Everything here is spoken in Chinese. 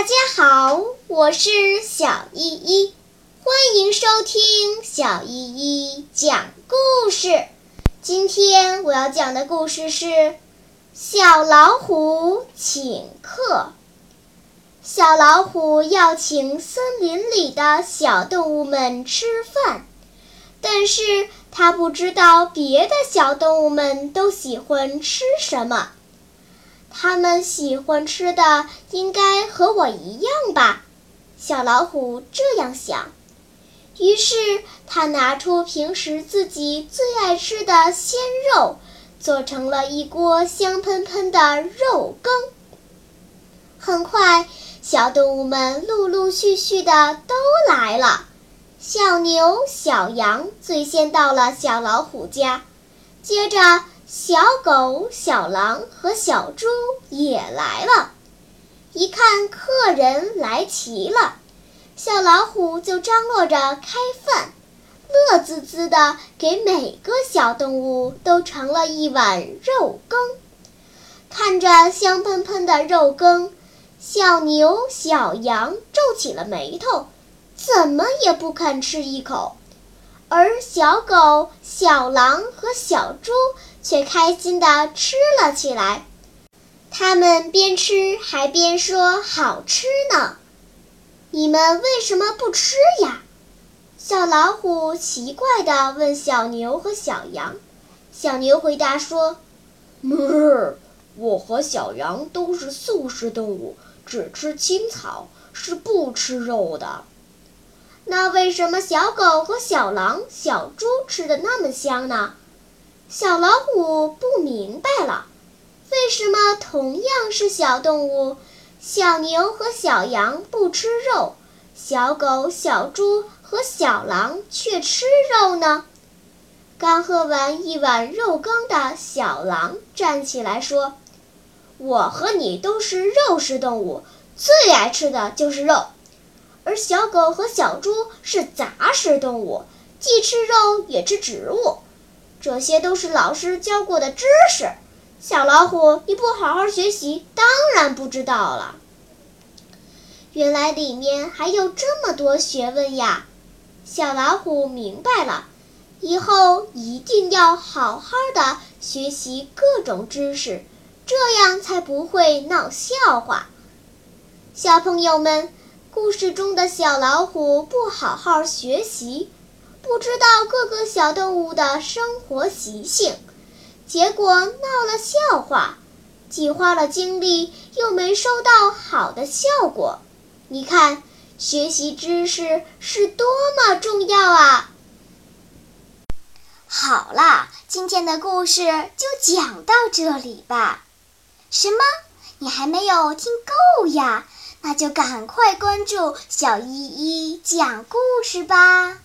大家好我是小依依，欢迎收听小依依讲故事。今天我要讲的故事是《小老虎请客》。小老虎要请森林里的小动物们吃饭，但是他不知道别的小动物们都喜欢吃什么。他们喜欢吃的应该和我一样吧？小老虎这样想。于是他拿出平时自己最爱吃的鲜肉，做成了一锅香喷喷的肉羹。很快，小动物们陆陆续续的都来了。小牛、小羊最先到了小老虎家，接着。小狗、小狼和小猪也来了，一看客人来齐了，小老虎就张罗着开饭，乐滋滋的给每个小动物都盛了一碗肉羹。看着香喷喷的肉羹，小牛、小羊皱起了眉头，怎么也不肯吃一口，而小狗、小狼和小猪。却开心地吃了起来，他们边吃还边说：“好吃呢。”你们为什么不吃呀？小老虎奇怪地问小牛和小羊。小牛回答说：“哞，我和小羊都是素食动物，只吃青草，是不吃肉的。”那为什么小狗和小狼、小猪吃的那么香呢？小老虎不明白了，为什么同样是小动物，小牛和小羊不吃肉，小狗、小猪和小狼却吃肉呢？刚喝完一碗肉羹的小狼站起来说：“我和你都是肉食动物，最爱吃的就是肉，而小狗和小猪是杂食动物，既吃肉也吃植物。”这些都是老师教过的知识，小老虎，你不好好学习，当然不知道了。原来里面还有这么多学问呀！小老虎明白了，以后一定要好好的学习各种知识，这样才不会闹笑话。小朋友们，故事中的小老虎不好好学习。不知道各个小动物的生活习性，结果闹了笑话，既花了精力，又没收到好的效果。你看，学习知识是多么重要啊！好啦，今天的故事就讲到这里吧。什么？你还没有听够呀？那就赶快关注小依依讲故事吧。